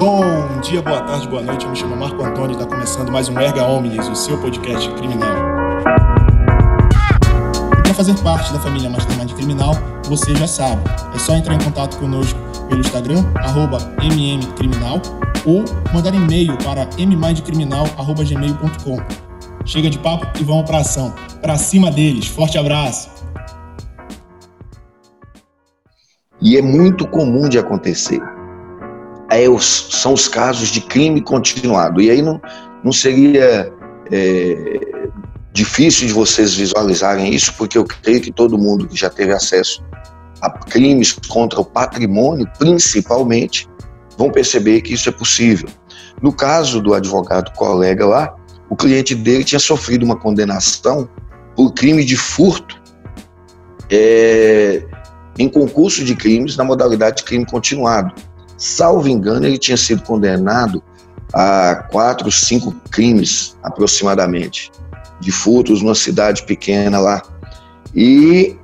Bom dia, boa tarde, boa noite. Eu me chamo Marco Antônio e está começando mais um Erga Omnes, o seu podcast criminal. Para fazer parte da família Mastermind Criminal, você já sabe, é só entrar em contato conosco pelo Instagram, arroba mmcriminal, ou mandar e-mail para mmindcriminal.gmail.com. Chega de papo e vamos para ação. Para cima deles. Forte abraço. E é muito comum de acontecer. É, são os casos de crime continuado. E aí não, não seria é, difícil de vocês visualizarem isso, porque eu creio que todo mundo que já teve acesso a crimes contra o patrimônio, principalmente, vão perceber que isso é possível. No caso do advogado colega lá, o cliente dele tinha sofrido uma condenação por crime de furto é, em concurso de crimes na modalidade de crime continuado. Salvo engano, ele tinha sido condenado a quatro, cinco crimes aproximadamente de furtos numa cidade pequena lá. E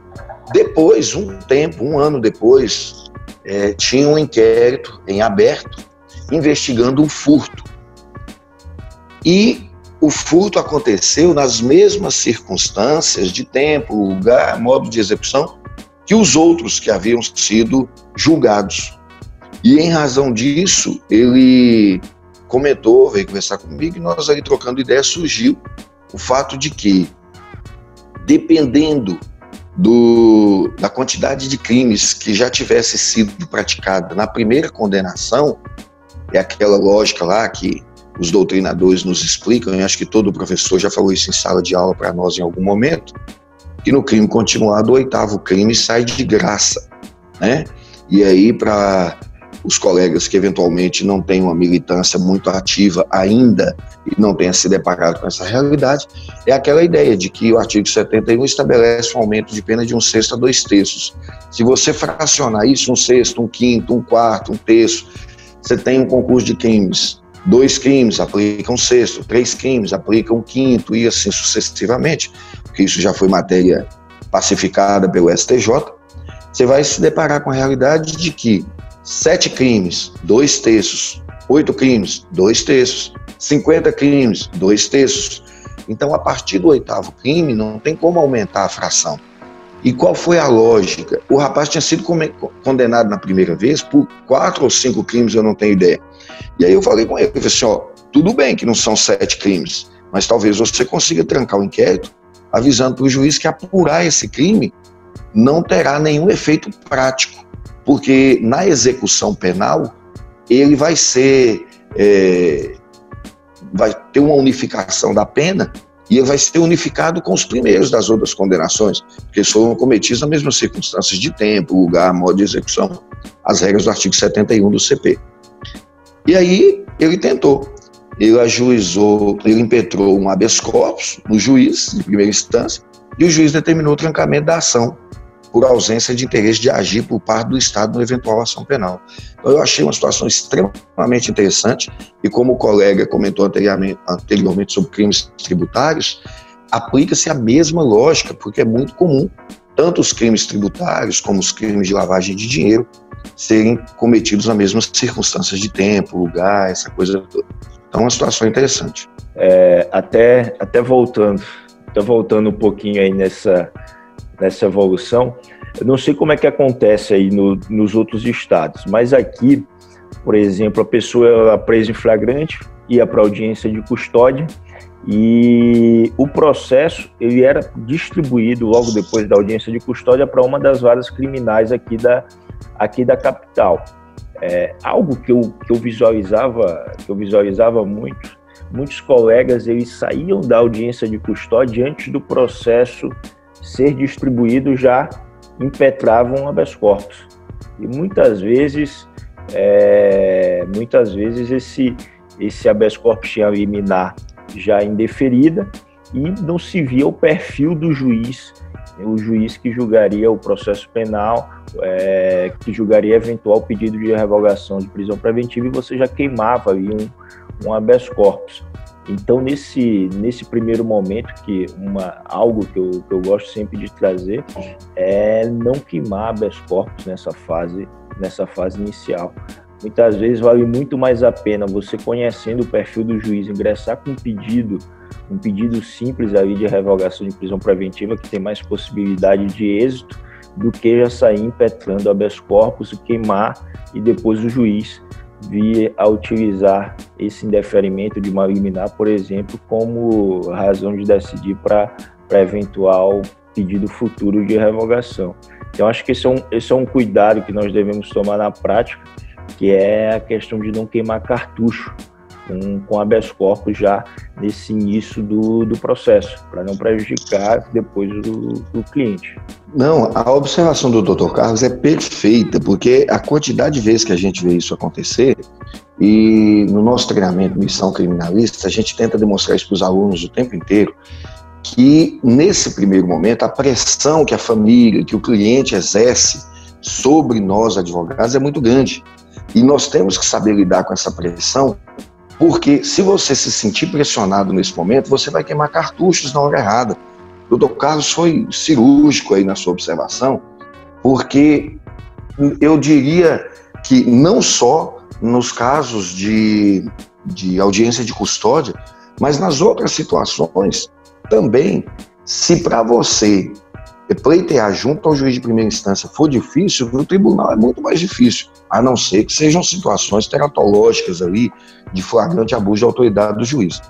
depois, um tempo, um ano depois, é, tinha um inquérito em aberto investigando um furto. E o furto aconteceu nas mesmas circunstâncias de tempo, lugar, modo de execução que os outros que haviam sido julgados. E em razão disso, ele comentou, veio conversar comigo, e nós ali trocando ideia, surgiu o fato de que, dependendo do, da quantidade de crimes que já tivesse sido praticada na primeira condenação, é aquela lógica lá que os doutrinadores nos explicam, e acho que todo professor já falou isso em sala de aula para nós em algum momento, que no crime continuado, o oitavo crime sai de graça, né? E aí, para os colegas que eventualmente não têm uma militância muito ativa ainda e não tenham se deparado com essa realidade, é aquela ideia de que o artigo 71 estabelece um aumento de pena de um sexto a dois terços. Se você fracionar isso, um sexto, um quinto, um quarto, um terço, você tem um concurso de crimes. Dois crimes aplicam um sexto, três crimes aplicam um quinto e assim sucessivamente, porque isso já foi matéria pacificada pelo STJ. Você vai se deparar com a realidade de que sete crimes, dois terços, oito crimes, dois terços, 50 crimes, dois terços. Então, a partir do oitavo crime, não tem como aumentar a fração. E qual foi a lógica? O rapaz tinha sido condenado na primeira vez por quatro ou cinco crimes, eu não tenho ideia. E aí eu falei com ele, eu falei assim, ó, tudo bem que não são sete crimes, mas talvez você consiga trancar o inquérito avisando para o juiz que apurar esse crime não terá nenhum efeito prático porque na execução penal ele vai ser é, vai ter uma unificação da pena e ele vai ser unificado com os primeiros das outras condenações, porque foram cometidos nas mesmas circunstâncias de tempo, lugar, modo de execução, as regras do artigo 71 do CP. E aí ele tentou, ele ajuizou, ele impetrou um habeas corpus no juiz de primeira instância e o juiz determinou o trancamento da ação por ausência de interesse de agir por parte do Estado no eventual ação penal. Então, eu achei uma situação extremamente interessante e como o colega comentou anteriormente, anteriormente sobre crimes tributários, aplica-se a mesma lógica, porque é muito comum tanto os crimes tributários como os crimes de lavagem de dinheiro serem cometidos nas mesmas circunstâncias de tempo, lugar, essa coisa toda. Então, é uma situação interessante. É, até, até voltando, até voltando um pouquinho aí nessa nessa evolução. Eu não sei como é que acontece aí no, nos outros estados, mas aqui, por exemplo, a pessoa é presa em flagrante, ia para audiência de custódia e o processo ele era distribuído logo depois da audiência de custódia para uma das varas criminais aqui da, aqui da capital. É, algo que eu, que eu visualizava que eu visualizava muito muitos colegas eles saíam da audiência de custódia antes do processo ser distribuído já impetravam habeas corpus. E muitas vezes, é, muitas vezes esse, esse habeas corpus tinha liminar já indeferida e não se via o perfil do juiz, o juiz que julgaria o processo penal, é, que julgaria eventual pedido de revogação de prisão preventiva e você já queimava ali um, um habeas corpus. Então, nesse, nesse primeiro momento, que uma, algo que eu, que eu gosto sempre de trazer é não queimar habeas corpus nessa fase, nessa fase inicial. Muitas vezes vale muito mais a pena você conhecendo o perfil do juiz ingressar com um pedido, um pedido simples ali de revogação de prisão preventiva que tem mais possibilidade de êxito do que já sair impetrando habeas corpus, queimar e depois o juiz vir a utilizar esse indeferimento de uma liminar, por exemplo, como razão de decidir para eventual pedido futuro de revogação. Então, acho que esse é, um, esse é um cuidado que nós devemos tomar na prática, que é a questão de não queimar cartucho com, com habeas corpus já nesse início do, do processo, para não prejudicar depois do, cliente. Não, a observação do Dr. Carlos é perfeita, porque a quantidade de vezes que a gente vê isso acontecer, e no nosso treinamento Missão Criminalista, a gente tenta demonstrar isso para os alunos o tempo inteiro, que nesse primeiro momento a pressão que a família, que o cliente exerce sobre nós advogados é muito grande. E nós temos que saber lidar com essa pressão porque se você se sentir pressionado nesse momento, você vai queimar cartuchos na hora errada. O doutor Carlos foi cirúrgico aí na sua observação, porque eu diria que não só nos casos de, de audiência de custódia, mas nas outras situações também, se para você pleitear junto ao juiz de primeira instância for difícil, no tribunal é muito mais difícil, a não ser que sejam situações teratológicas ali, de flagrante abuso de autoridade do juiz.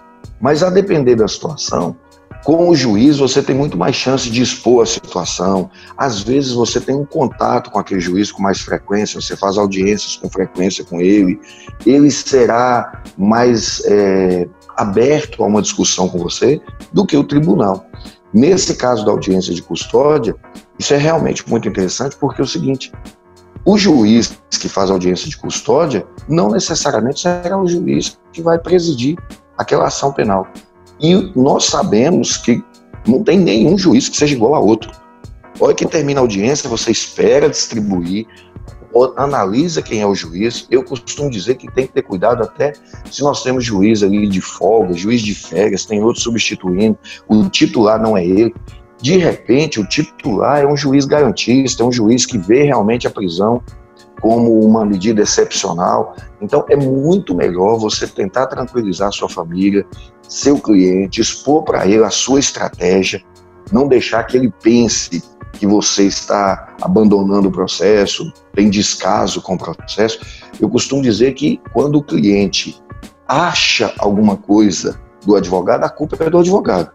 Mas a depender da situação, com o juiz você tem muito mais chance de expor a situação. Às vezes você tem um contato com aquele juiz com mais frequência, você faz audiências com frequência com ele, ele será mais é, aberto a uma discussão com você do que o tribunal. Nesse caso da audiência de custódia, isso é realmente muito interessante porque é o seguinte: o juiz que faz audiência de custódia não necessariamente será o juiz que vai presidir aquela ação penal. E nós sabemos que não tem nenhum juiz que seja igual a outro. Olha que termina a audiência, você espera distribuir, analisa quem é o juiz. Eu costumo dizer que tem que ter cuidado até se nós temos juiz ali de folga, juiz de férias, tem outro substituindo, o titular não é ele. De repente, o titular é um juiz garantista, é um juiz que vê realmente a prisão como uma medida excepcional. Então, é muito melhor você tentar tranquilizar sua família, seu cliente, expor para ele a sua estratégia, não deixar que ele pense que você está abandonando o processo, tem descaso com o processo. Eu costumo dizer que quando o cliente acha alguma coisa do advogado, a culpa é do advogado,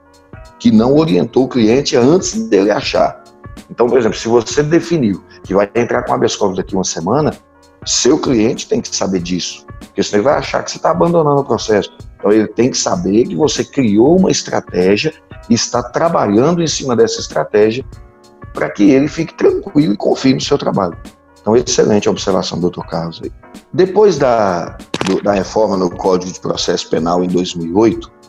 que não orientou o cliente antes dele achar. Então, por exemplo, se você definiu que vai entrar com habeas corpus daqui uma semana, seu cliente tem que saber disso, porque senão ele vai achar que você está abandonando o processo. Então, ele tem que saber que você criou uma estratégia e está trabalhando em cima dessa estratégia para que ele fique tranquilo e confie no seu trabalho. Então, excelente a observação do Dr. Carlos. Depois da, do, da reforma no Código de Processo Penal em 2008,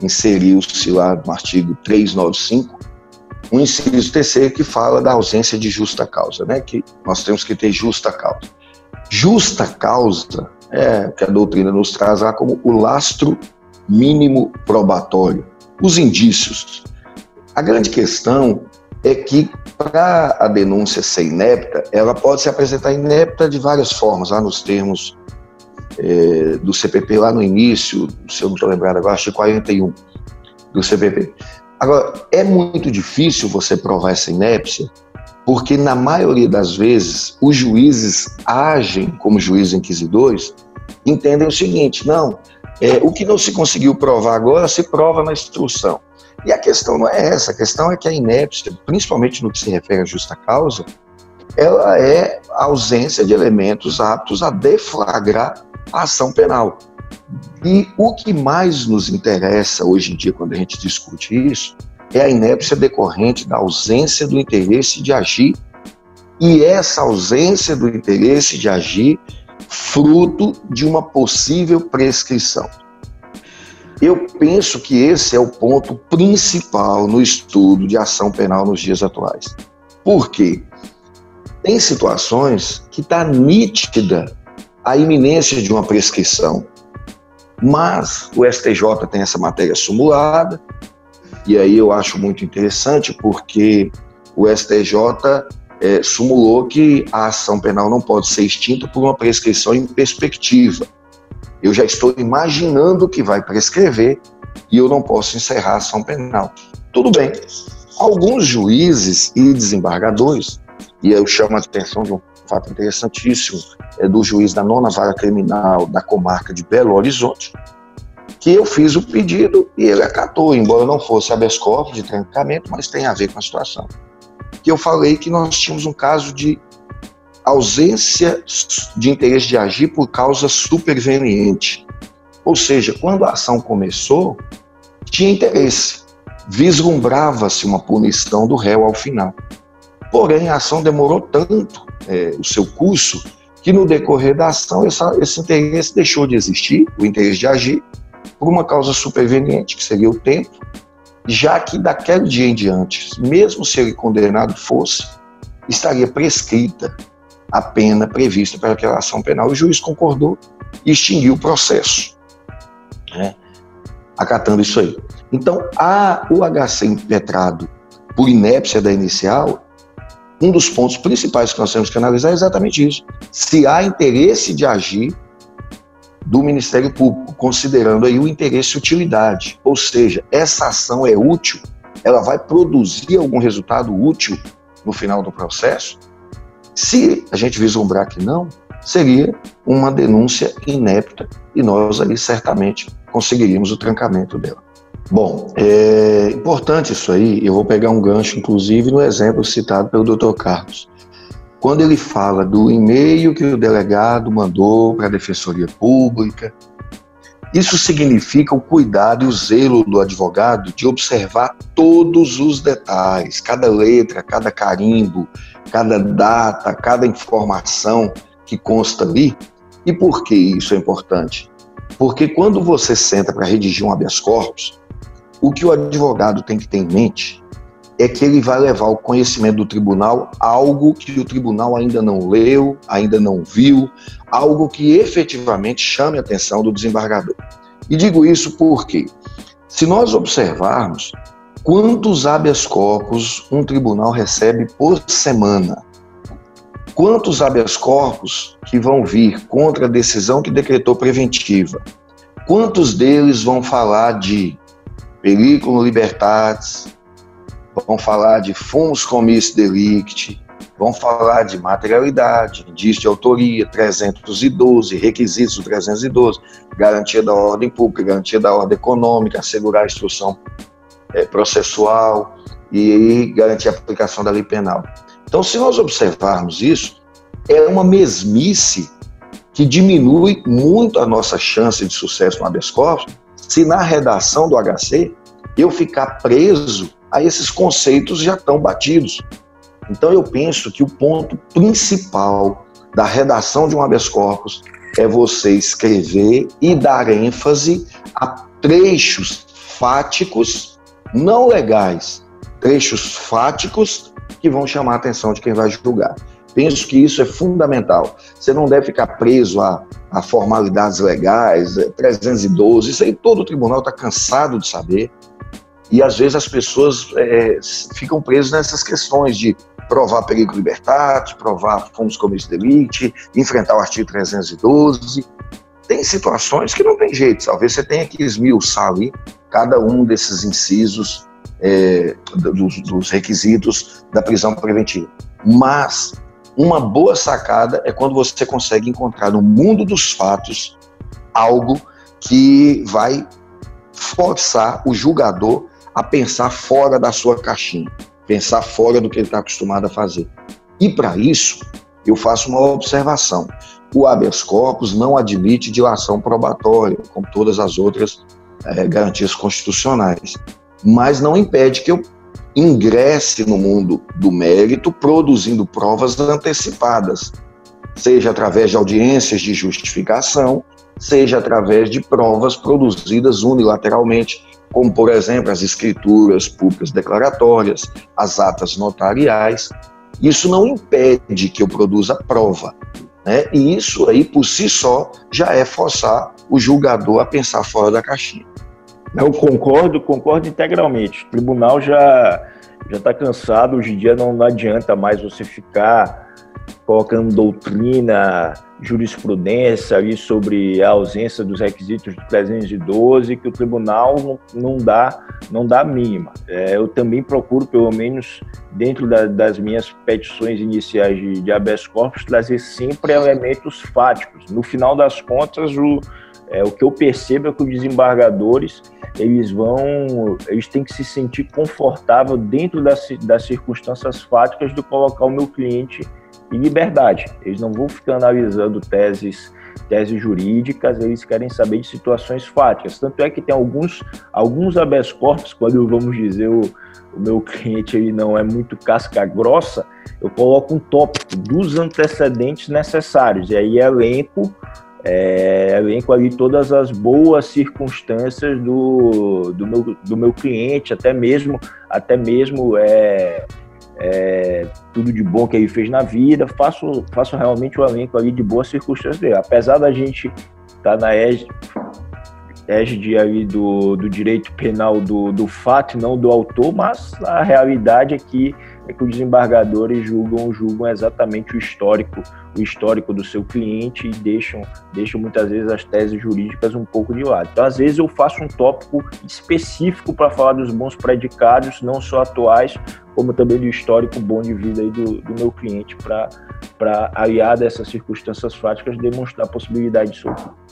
inseriu-se lá no artigo 395 um inciso terceiro que fala da ausência de justa causa, né? Que nós temos que ter justa causa. Justa causa é que a doutrina nos traz lá como o lastro mínimo probatório, os indícios. A grande questão é que para a denúncia ser inepta, ela pode se apresentar inepta de várias formas, lá nos termos é, do CPP, lá no início, se eu não estou lembrado agora, acho que 41 do CPP. Agora, é muito difícil você provar essa inépcia, porque na maioria das vezes os juízes agem como juízes inquisidores, entendem o seguinte: não, é, o que não se conseguiu provar agora se prova na instrução. E a questão não é essa, a questão é que a inépcia, principalmente no que se refere à justa causa, ela é a ausência de elementos aptos a deflagrar a ação penal. E o que mais nos interessa hoje em dia, quando a gente discute isso, é a inépcia decorrente da ausência do interesse de agir, e essa ausência do interesse de agir fruto de uma possível prescrição. Eu penso que esse é o ponto principal no estudo de ação penal nos dias atuais. Por quê? Tem situações que está nítida a iminência de uma prescrição, mas o STJ tem essa matéria simulada, e aí eu acho muito interessante porque o STJ é, sumulou que a ação penal não pode ser extinta por uma prescrição em perspectiva. Eu já estou imaginando que vai prescrever e eu não posso encerrar a ação penal. Tudo bem. Alguns juízes e desembargadores, e eu chamo a atenção de um fato interessantíssimo, é do juiz da nona vara criminal da comarca de Belo Horizonte, que eu fiz o pedido e ele acatou, embora não fosse habeas corpus de trancamento, mas tem a ver com a situação. Que eu falei que nós tínhamos um caso de ausência de interesse de agir por causa superveniente. Ou seja, quando a ação começou, tinha interesse, vislumbrava-se uma punição do réu ao final. Porém, a ação demorou tanto é, o seu curso que no decorrer da ação essa, esse interesse deixou de existir, o interesse de agir, por uma causa superveniente, que seria o tempo, já que daquele dia em diante, mesmo se ele condenado fosse, estaria prescrita a pena prevista para aquela ação penal. O juiz concordou e extinguiu o processo, né? acatando isso aí. Então, a, o HC impetrado por inépcia da inicial, um dos pontos principais que nós temos que analisar é exatamente isso. Se há interesse de agir do Ministério Público, considerando aí o interesse e utilidade. Ou seja, essa ação é útil, ela vai produzir algum resultado útil no final do processo? Se a gente vislumbrar que não, seria uma denúncia inepta e nós ali certamente conseguiríamos o trancamento dela. Bom, é importante isso aí, eu vou pegar um gancho, inclusive, no exemplo citado pelo Dr. Carlos. Quando ele fala do e-mail que o delegado mandou para a Defensoria Pública, isso significa o cuidado e o zelo do advogado de observar todos os detalhes, cada letra, cada carimbo, cada data, cada informação que consta ali. E por que isso é importante? Porque quando você senta para redigir um habeas corpus, o que o advogado tem que ter em mente é que ele vai levar ao conhecimento do tribunal algo que o tribunal ainda não leu, ainda não viu, algo que efetivamente chame a atenção do desembargador. E digo isso porque, se nós observarmos quantos habeas corpus um tribunal recebe por semana, quantos habeas corpus que vão vir contra a decisão que decretou preventiva, quantos deles vão falar de periculum libertatis, vão falar de fumos comis delicti, vão falar de materialidade, indício de autoria, 312, requisitos do 312, garantia da ordem pública, garantia da ordem econômica, assegurar a instrução é, processual e garantir a aplicação da lei penal. Então, se nós observarmos isso, é uma mesmice que diminui muito a nossa chance de sucesso no habeas corpus, se na redação do HC eu ficar preso a esses conceitos já estão batidos. Então eu penso que o ponto principal da redação de um habeas corpus é você escrever e dar ênfase a trechos fáticos, não legais, trechos fáticos que vão chamar a atenção de quem vai julgar. Penso que isso é fundamental. Você não deve ficar preso a, a formalidades legais, 312, isso aí todo o tribunal está cansado de saber. E às vezes as pessoas é, ficam presas nessas questões de provar perigo libertate, provar fomos comício delite, enfrentar o artigo 312. Tem situações que não tem jeito, talvez você tenha que esmiuçar ali cada um desses incisos é, dos, dos requisitos da prisão preventiva. Mas uma boa sacada é quando você consegue encontrar no mundo dos fatos algo que vai forçar o julgador a pensar fora da sua caixinha, pensar fora do que ele está acostumado a fazer. E para isso, eu faço uma observação. O habeas corpus não admite dilação probatória, como todas as outras é, garantias constitucionais, mas não impede que eu ingresse no mundo do mérito produzindo provas antecipadas, seja através de audiências de justificação, seja através de provas produzidas unilateralmente como, por exemplo, as escrituras públicas declaratórias, as atas notariais. Isso não impede que eu produza prova. Né? E isso aí, por si só, já é forçar o julgador a pensar fora da caixinha. Eu concordo, concordo integralmente. O tribunal já, já está cansado. Hoje em dia não, não adianta mais você ficar colocando doutrina, jurisprudência ali sobre a ausência dos requisitos do 312, que o tribunal não, dá não dá a mínima. É, eu também procuro, pelo menos dentro da, das minhas petições iniciais de, de habeas corpus, trazer sempre elementos fáticos. No final das contas, o, é, o que eu percebo é que os desembargadores eles vão, eles têm que se sentir confortável dentro das, das circunstâncias fáticas de colocar o meu cliente em liberdade. Eles não vão ficar analisando teses teses jurídicas, eles querem saber de situações fáticas. Tanto é que tem alguns, alguns habeas corpus, quando vamos dizer o, o meu cliente ele não é muito casca grossa, eu coloco um tópico dos antecedentes necessários, e aí elenco é, elenco ali todas as boas circunstâncias do, do, meu, do meu cliente, até mesmo, até mesmo é, é, tudo de bom que ele fez na vida, faço, faço realmente o elenco ali de boas circunstâncias dele. Apesar da gente estar tá na égide, égide ali do, do direito penal do, do fato e não do autor, mas a realidade é que, é que os desembargadores julgam, julgam exatamente o histórico, o histórico do seu cliente e deixam, deixam muitas vezes as teses jurídicas um pouco de lado. Então, às vezes, eu faço um tópico específico para falar dos bons predicados, não só atuais, como também do histórico bom de vida aí do, do meu cliente, para, aliar dessas circunstâncias fáticas, demonstrar a possibilidade de soltura.